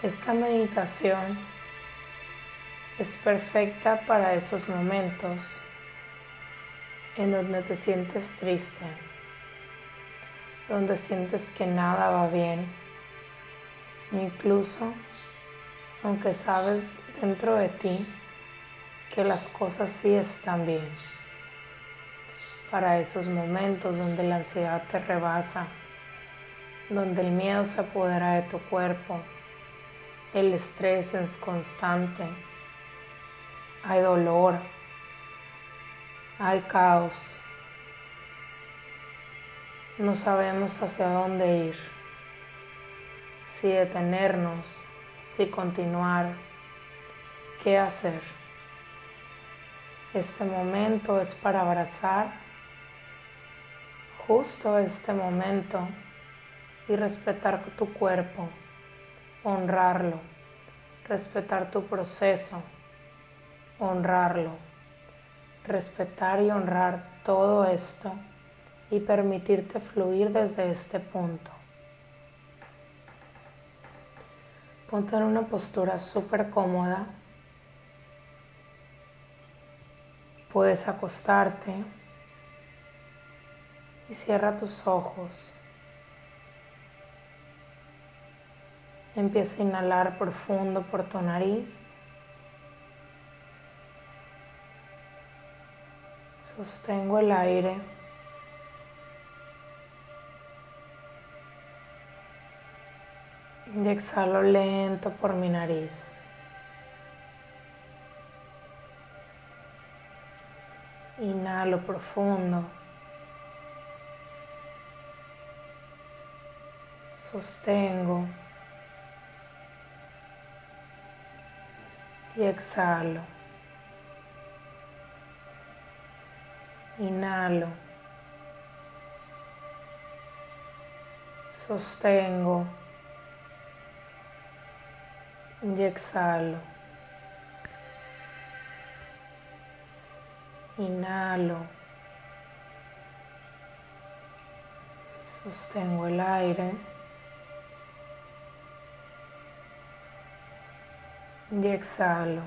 Esta meditación es perfecta para esos momentos en donde te sientes triste, donde sientes que nada va bien, incluso aunque sabes dentro de ti que las cosas sí están bien. Para esos momentos donde la ansiedad te rebasa, donde el miedo se apodera de tu cuerpo, el estrés es constante, hay dolor, hay caos, no sabemos hacia dónde ir, si detenernos, si continuar, qué hacer. Este momento es para abrazar justo este momento y respetar tu cuerpo, honrarlo, respetar tu proceso, honrarlo, respetar y honrar todo esto y permitirte fluir desde este punto. Ponte en una postura súper cómoda. Puedes acostarte y cierra tus ojos. Empieza a inhalar profundo por tu nariz. Sostengo el aire. Y exhalo lento por mi nariz. Inhalo profundo. Sostengo. Y exhalo. Inhalo. Sostengo y exhalo. Inhalo. Sostengo el aire. Y exhalo.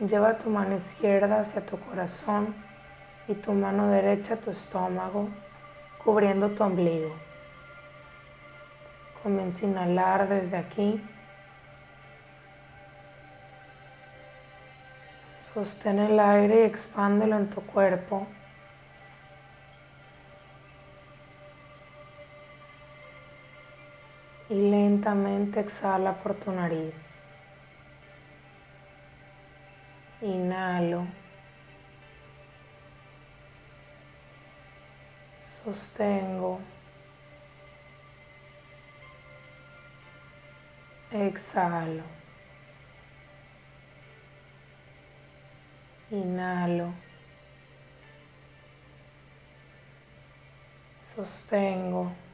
Lleva tu mano izquierda hacia tu corazón y tu mano derecha a tu estómago, cubriendo tu ombligo. Comienza a inhalar desde aquí. Sostén el aire y expándelo en tu cuerpo. Y lentamente exhala por tu nariz. Inhalo. Sostengo. Exhalo. Inhalo. Sostengo.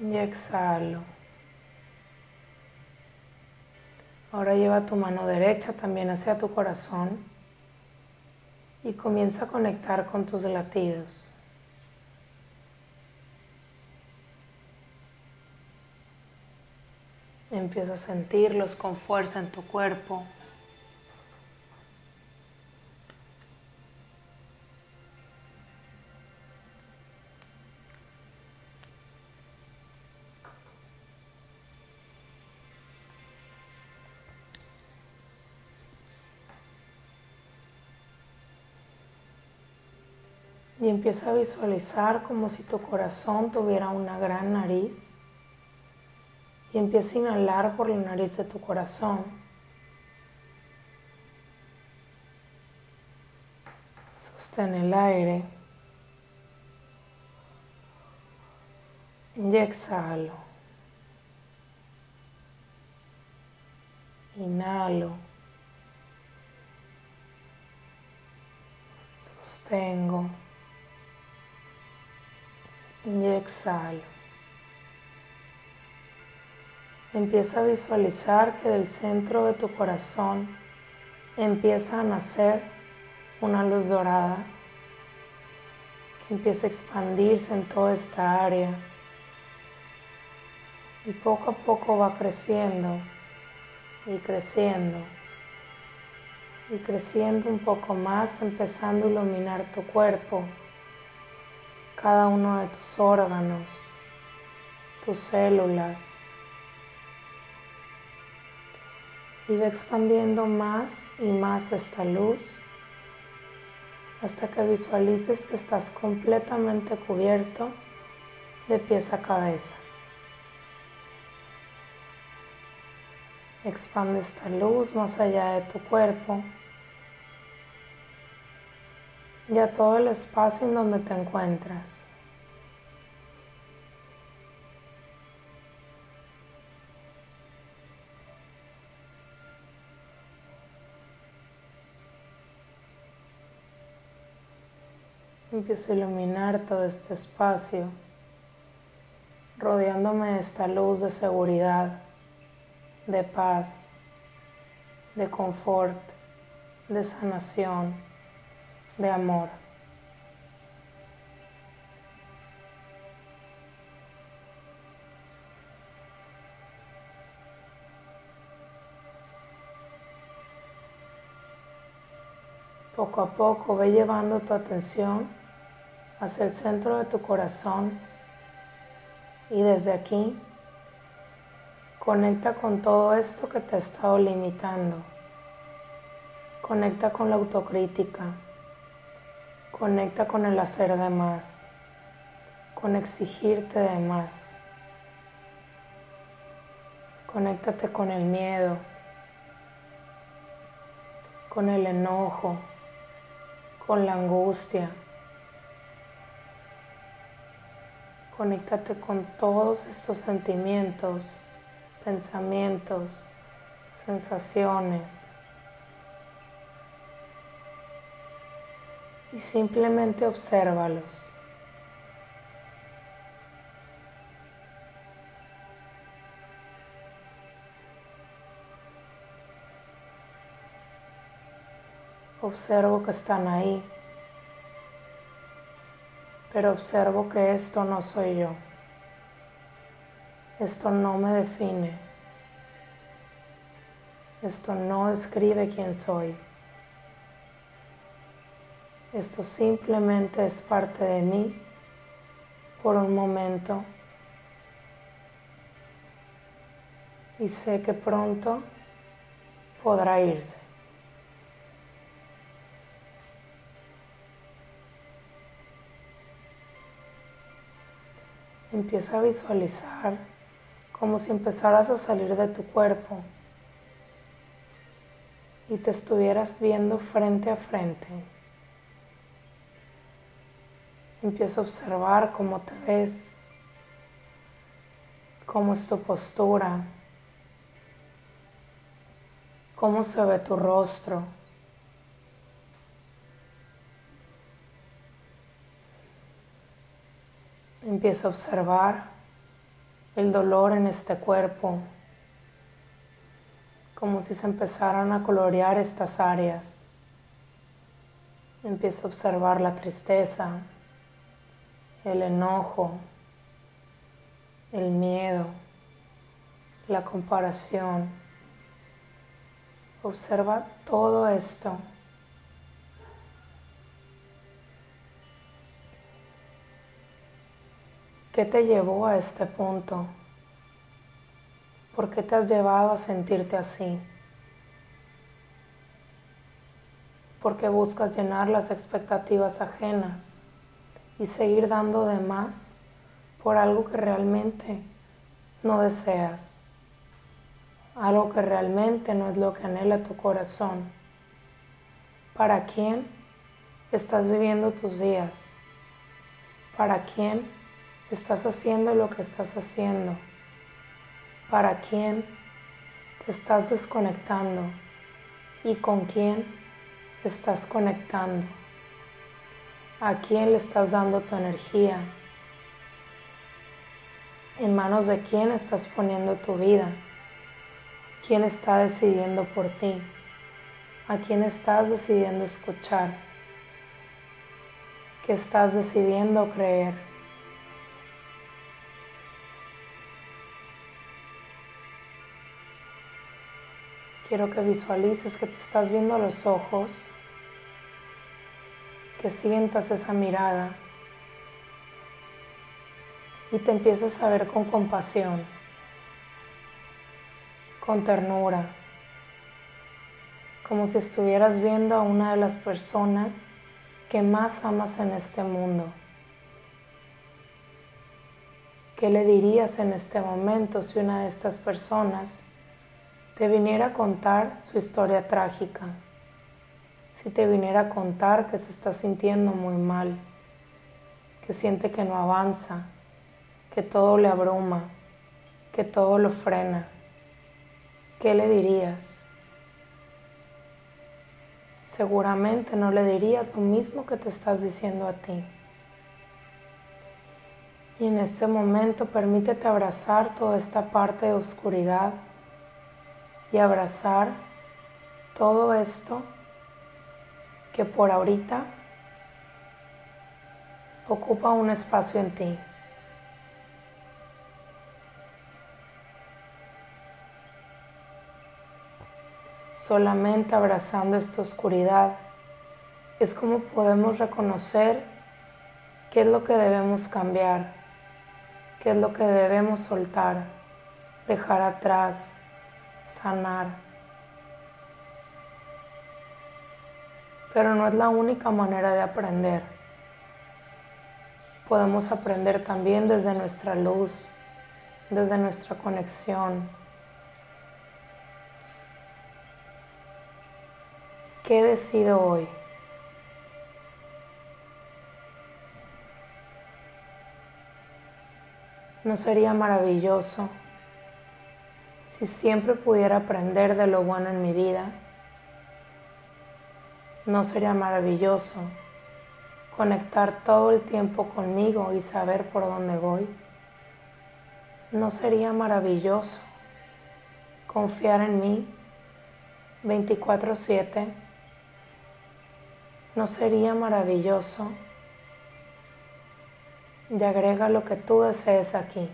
Y exhalo. Ahora lleva tu mano derecha también hacia tu corazón y comienza a conectar con tus latidos. Empieza a sentirlos con fuerza en tu cuerpo. Empieza a visualizar como si tu corazón tuviera una gran nariz y empieza a inhalar por la nariz de tu corazón. Sostén el aire. Y exhalo. Inhalo. Sostengo. Y exhalo. Empieza a visualizar que del centro de tu corazón empieza a nacer una luz dorada empieza a expandirse en toda esta área y poco a poco va creciendo y creciendo y creciendo un poco más, empezando a iluminar tu cuerpo, cada uno de tus órganos, tus células. Y va expandiendo más y más esta luz hasta que visualices que estás completamente cubierto de pies a cabeza. Expande esta luz más allá de tu cuerpo y a todo el espacio en donde te encuentras. Empiezo a iluminar todo este espacio, rodeándome de esta luz de seguridad, de paz, de confort, de sanación de amor. Poco a poco ve llevando tu atención hacia el centro de tu corazón y desde aquí conecta con todo esto que te ha estado limitando. Conecta con la autocrítica Conecta con el hacer de más, con exigirte de más. Conéctate con el miedo, con el enojo, con la angustia. Conéctate con todos estos sentimientos, pensamientos, sensaciones y simplemente obsérvalos. Observo que están ahí, pero observo que esto no soy yo. Esto no me define. Esto no describe quién soy. Esto simplemente es parte de mí por un momento y sé que pronto podrá irse. Empieza a visualizar como si empezaras a salir de tu cuerpo y te estuvieras viendo frente a frente. Empieza a observar cómo te ves, cómo es tu postura, cómo se ve tu rostro. Empieza a observar el dolor en este cuerpo, como si se empezaran a colorear estas áreas. Empieza a observar la tristeza, el enojo, el miedo, la comparación. Observa todo esto. ¿Qué te llevó a este punto? ¿Por qué te has llevado a sentirte así? ¿Por qué buscas llenar las expectativas ajenas? Y seguir dando de más por algo que realmente no deseas, algo que realmente no es lo que anhela tu corazón. ¿Para quién estás viviendo tus días? ¿Para quién estás haciendo lo que estás haciendo? ¿Para quién te estás desconectando? ¿Y con quién estás conectando? ¿A quién le estás dando tu energía? ¿En manos de quién estás poniendo tu vida? ¿Quién está decidiendo por ti? ¿A quién estás decidiendo escuchar? que estás decidiendo creer. Quiero que visualices que te estás viendo a los ojos, que sientas esa mirada y te empiezas a ver con compasión, con ternura, como si estuvieras viendo a una de las personas que más amas en este mundo. ¿Qué le dirías en este momento si una de estas personas te viniera a contar su historia trágica? Si te viniera a contar que se está sintiendo muy mal, que siente que no avanza, que todo le abruma, que todo lo frena, ¿qué le dirías? seguramente no le dirías lo mismo que te estás diciendo a ti. Y en este momento permítete abrazar toda esta parte de oscuridad y abrazar todo esto que por ahorita ocupa un espacio en ti. solamente abrazando esta oscuridad, es como podemos reconocer qué es lo que debemos cambiar, qué es lo que debemos soltar, dejar atrás, sanar. Pero no es la única manera de aprender. Podemos aprender también desde nuestra luz, desde nuestra conexión ¿Qué decido hoy? ¿No sería maravilloso si siempre pudiera aprender de lo bueno en mi vida? ¿No sería maravilloso conectar todo el tiempo conmigo y saber por dónde voy? ¿No sería maravilloso confiar en mí 24/7? ¿No sería maravilloso? Y agrega lo que tú desees aquí.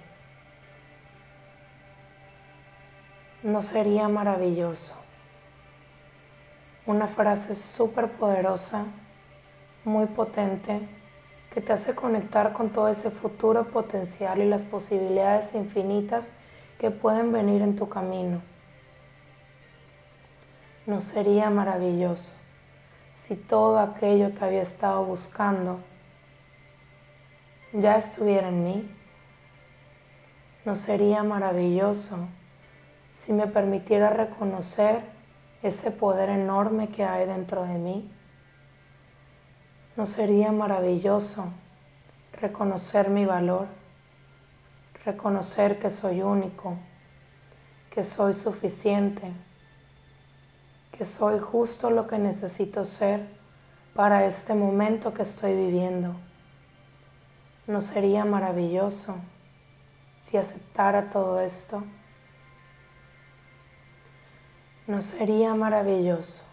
¿No sería maravilloso? Una frase súper poderosa, muy potente, que te hace conectar con todo ese futuro potencial y las posibilidades infinitas que pueden venir en tu camino. ¿No sería maravilloso? si todo aquello que había estado buscando ya estuviera en mí? ¿No sería maravilloso si me permitiera reconocer ese poder enorme que hay dentro de mí? ¿No sería maravilloso reconocer mi valor? Reconocer que soy único, que soy suficiente que soy justo lo que necesito ser para este momento que estoy viviendo. ¿No sería maravilloso si aceptara todo esto? ¿No sería maravilloso?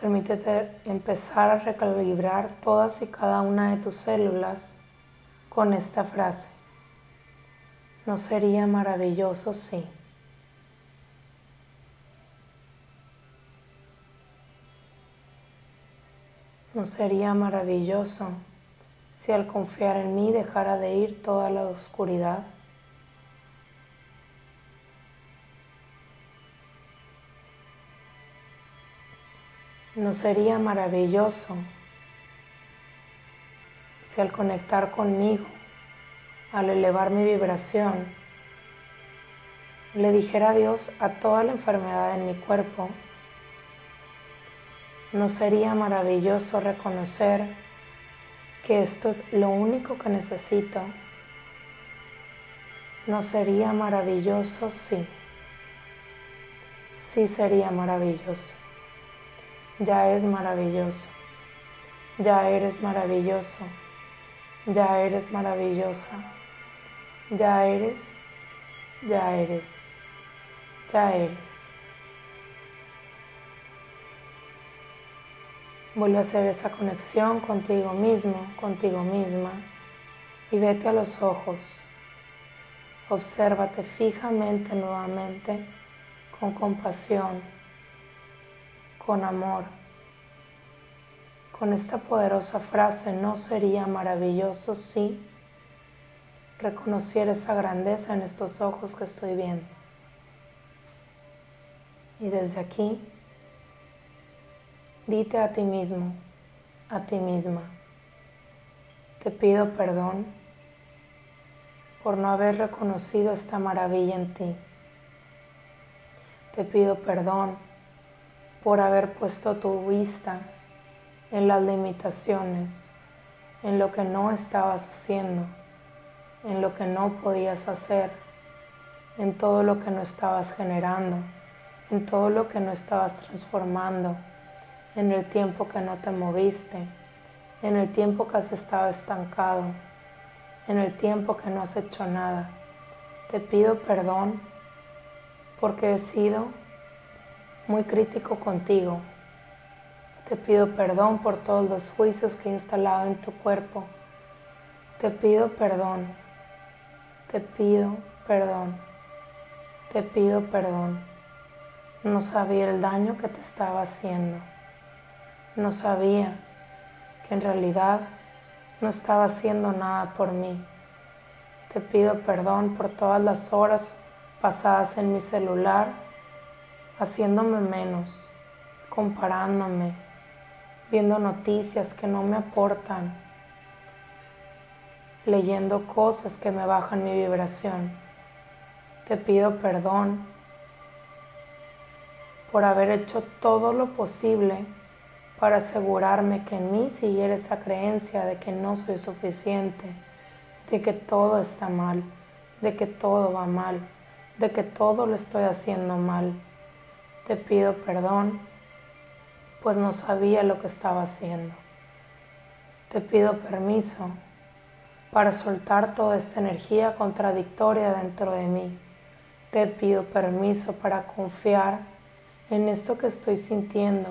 Permítete empezar a recalibrar todas y cada una de tus células con esta frase. ¿No sería maravilloso sí? ¿No sería maravilloso si al confiar en mí dejara de ir toda la oscuridad? ¿No sería maravilloso si al conectar conmigo al elevar mi vibración, le dijera adiós a toda la enfermedad en mi cuerpo, ¿no sería maravilloso reconocer que esto es lo único que necesito? ¿No sería maravilloso? Sí. Sí sería maravilloso. Ya es maravilloso. Ya eres maravilloso. Ya eres maravillosa. Ya eres, ya eres, ya eres. Vuelve a hacer esa conexión contigo mismo, contigo misma y vete a los ojos. Obsérvate fijamente nuevamente con compasión, con amor. Con esta poderosa frase, ¿no sería maravilloso si reconociera esa grandeza en estos ojos que estoy viendo? Y desde aquí Dite a ti mismo, a ti misma, te pido perdón por no haber reconocido esta maravilla en ti. Te pido perdón por haber puesto tu vista en las limitaciones, en lo que no estabas haciendo, en lo que no podías hacer, en todo lo que no estabas generando, en todo lo que no estabas transformando en el tiempo que no te moviste, en el tiempo que has estado estancado, en el tiempo que no has hecho nada. Te pido perdón porque he sido muy crítico contigo. Te pido perdón por todos los juicios que he instalado en tu cuerpo. Te pido perdón. Te pido perdón. Te pido perdón. No sabía el daño que te estaba haciendo no sabía que en realidad no estaba haciendo nada por mí. Te pido perdón por todas las horas pasadas en mi celular, haciéndome menos, comparándome, viendo noticias que no me aportan, leyendo cosas que me bajan mi vibración. Te pido perdón por haber hecho todo lo posible para asegurarme que en mí siguiera esa creencia de que no soy suficiente, de que todo está mal, de que todo va mal, de que todo lo estoy haciendo mal. Te pido perdón, pues no sabía lo que estaba haciendo. Te pido permiso para soltar toda esta energía contradictoria dentro de mí. Te pido permiso para confiar en esto que estoy sintiendo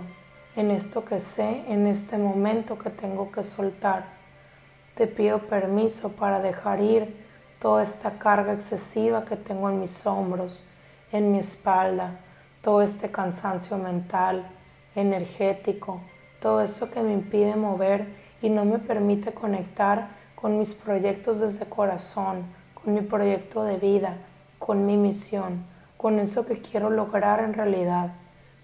en esto que sé, en este momento que tengo que soltar. Te pido permiso para dejar ir toda esta carga excesiva que tengo en mis hombros, en mi espalda, todo este cansancio mental, energético, todo eso que me impide mover y no me permite conectar con mis proyectos desde corazón, con mi proyecto de vida, con mi misión, con eso que quiero lograr en realidad.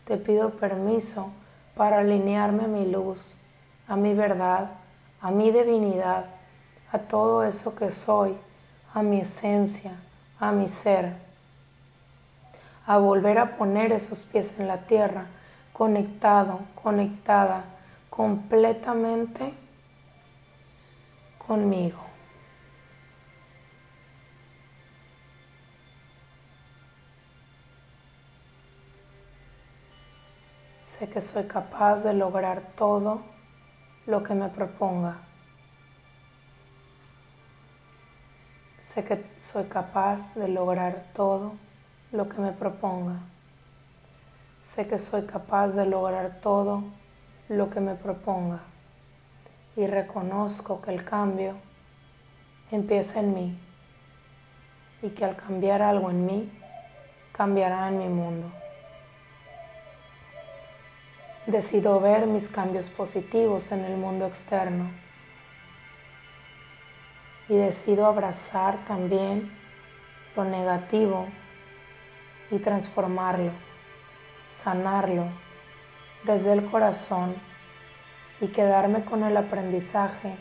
Te pido permiso para alinearme a mi luz, a mi verdad, a mi divinidad, a todo eso que soy, a mi esencia, a mi ser, a volver a poner esos pies en la tierra, conectado, conectada completamente conmigo. Sé que soy capaz de lograr todo lo que me proponga. Sé que soy capaz de lograr todo lo que me proponga. Sé que soy capaz de lograr todo lo que me proponga. Y reconozco que el cambio empieza en mí y que al cambiar algo en mí, cambiará en mi mundo. Decido ver mis cambios positivos en el mundo externo y decido abrazar también lo negativo y transformarlo, sanarlo desde el corazón y quedarme con el aprendizaje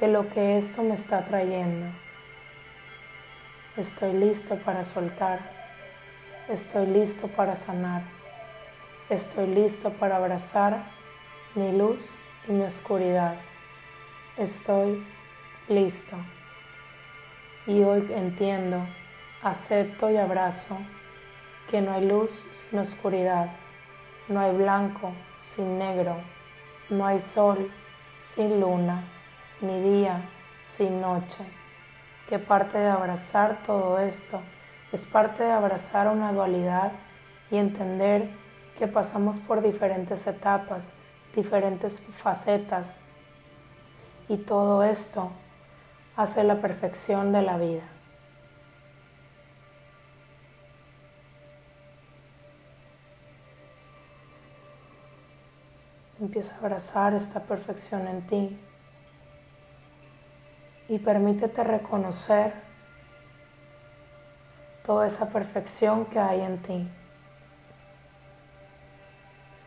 de lo que esto me está trayendo. Estoy listo para soltar, estoy listo para sanar. Estoy listo para abrazar mi luz y mi oscuridad. Estoy listo. Y hoy entiendo, acepto y abrazo que no hay luz sin oscuridad, no hay blanco sin negro, no hay sol sin luna, ni día sin noche. Que parte de abrazar todo esto es parte de abrazar una dualidad y entender que pasamos por diferentes etapas, diferentes facetas y todo esto hace la perfección de la vida. Empieza a abrazar esta perfección en ti y permítete reconocer toda esa perfección que hay en ti.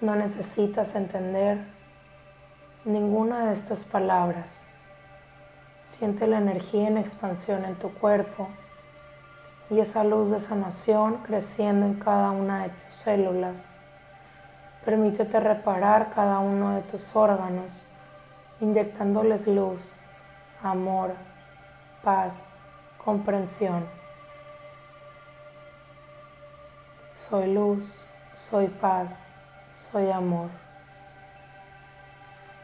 No necesitas entender ninguna de estas palabras. Siente la energía en expansión en tu cuerpo y esa luz de sanación creciendo en cada una de tus células. Permítete reparar cada uno de tus órganos, inyectándoles luz, amor, paz, comprensión. Soy luz, soy paz, soy amor.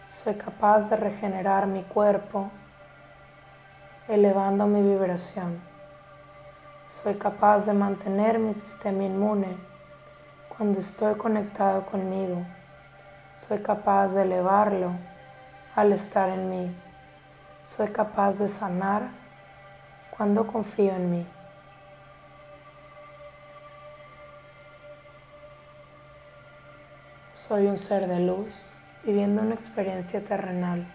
Soy capaz de regenerar mi cuerpo elevando mi vibración. Soy capaz de mantener mi sistema inmune cuando estoy conectado conmigo. Soy capaz de elevarlo al estar en mí. Soy capaz de sanar cuando confío en mí. Soy un ser de luz viviendo una experiencia terrenal.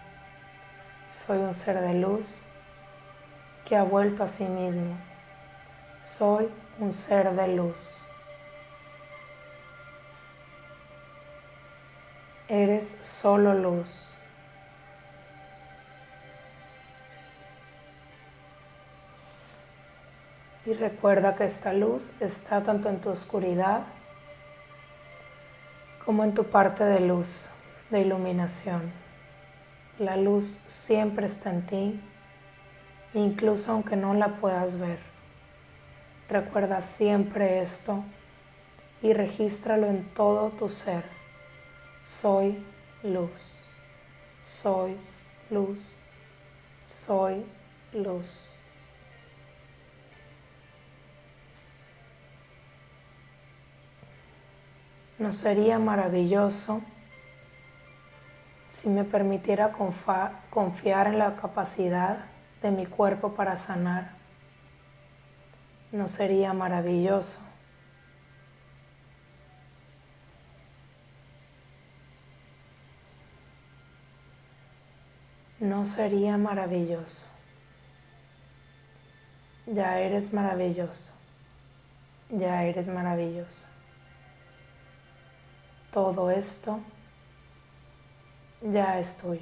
Soy un ser de luz que ha vuelto a sí mismo. Soy un ser de luz. Eres solo luz. Y recuerda que esta luz está tanto en tu oscuridad como en tu parte de luz, de iluminación. La luz siempre está en ti, incluso aunque no la puedas ver. Recuerda siempre esto y regístralo en todo tu ser. Soy luz, soy luz, soy luz. ¿No sería maravilloso si me permitiera confiar en la capacidad de mi cuerpo para sanar? ¿No sería maravilloso? ¿No sería maravilloso? Ya eres maravilloso. Ya eres maravilloso todo esto ya es tuyo.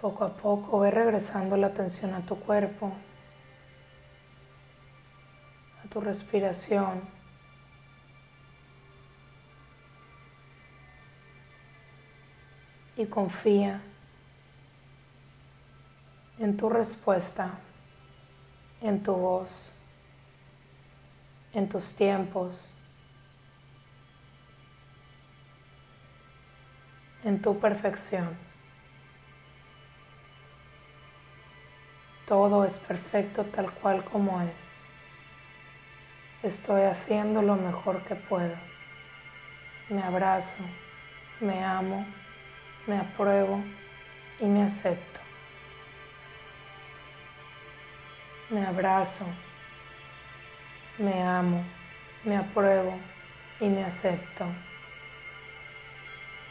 Poco a poco ve regresando la atención a tu cuerpo, a tu respiración. Y confía en tu respuesta en tu voz, en tus tiempos, en tu perfección. Todo es perfecto tal cual como es. Estoy haciendo lo mejor que puedo. Me abrazo, me amo, me apruebo y me acepto. me abrazo, me amo, me apruebo y me acepto.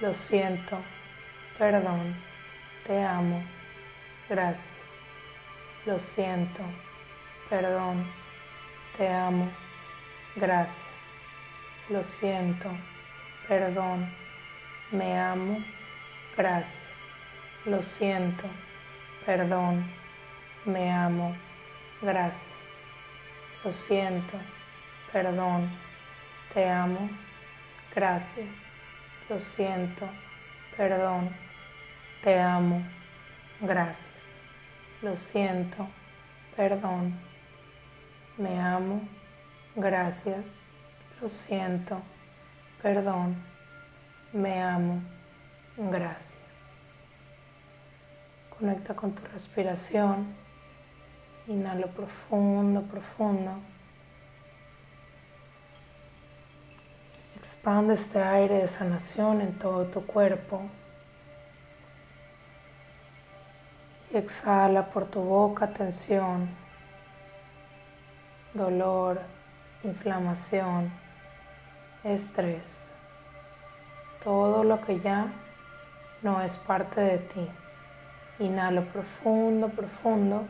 Lo siento, perdón, te amo, gracias. Lo siento, perdón, te amo, gracias. Lo siento, perdón, me amo, gracias. Lo siento, perdón, me amo, gracias, lo siento, perdón, te amo, gracias, lo siento, perdón, te amo, gracias, lo siento, perdón, me amo, gracias, lo siento, perdón, me amo, Gracias. Conecta con tu respiración. Inhalo profundo, profundo. Expande este aire de sanación en todo tu cuerpo. Y exhala por tu boca tensión, dolor, inflamación, estrés. Todo lo que ya no es parte de ti. Inhalo profundo, profundo.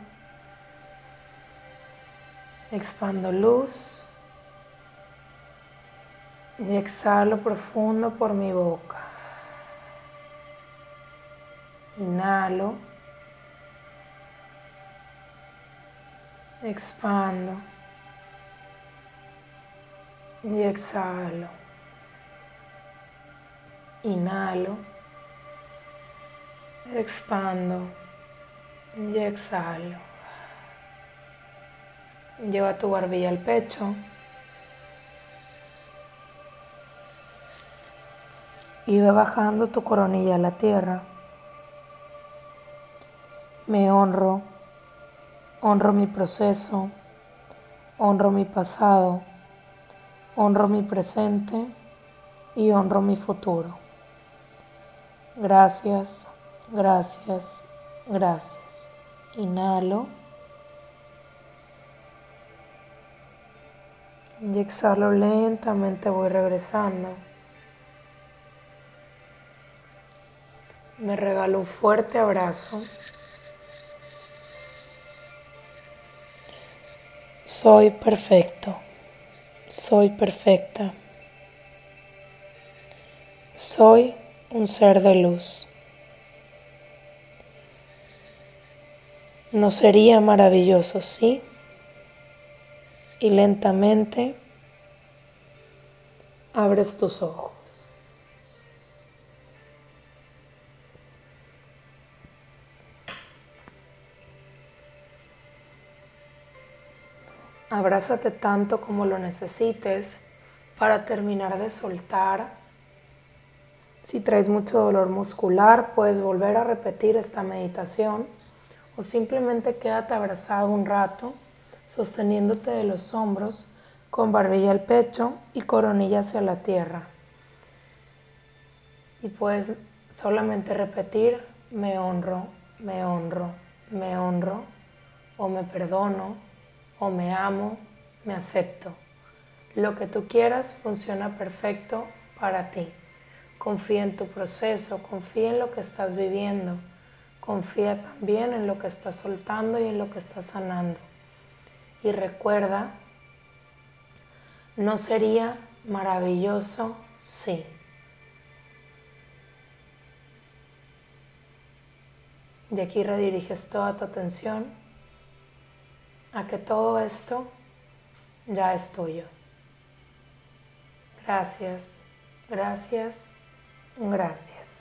Expando luz y exhalo profundo por mi boca. Inhalo. Expando. Y exhalo. Inhalo. Expando. Y exhalo. Lleva tu barbilla al pecho. y ve bajando tu coronilla a la tierra. Me honro, honro mi proceso, honro mi pasado, honro mi presente y honro mi futuro. Gracias, gracias, gracias. Inhalo. Y exhalo lentamente, voy regresando. Me regalo un fuerte abrazo. Soy perfecto. Soy perfecta. Soy un ser de luz. ¿No sería maravilloso, sí? Y lentamente abres tus ojos. Abrázate tanto como lo necesites para terminar de soltar. Si traes mucho dolor muscular, puedes volver a repetir esta meditación o simplemente quédate abrazado un rato, sosteniéndote de los hombros con barbilla al pecho y coronilla hacia la tierra. Y puedes solamente repetir, me honro, me honro, me honro o me perdono o me amo, me acepto. Lo que tú quieras funciona perfecto para ti. Confía en tu proceso, confía en lo que estás viviendo, confía también en lo que estás soltando y en lo que estás sanando. Y recuerda, no sería maravilloso sí. De aquí rediriges toda tu atención a que todo esto ya es tuyo. Gracias, gracias, gracias.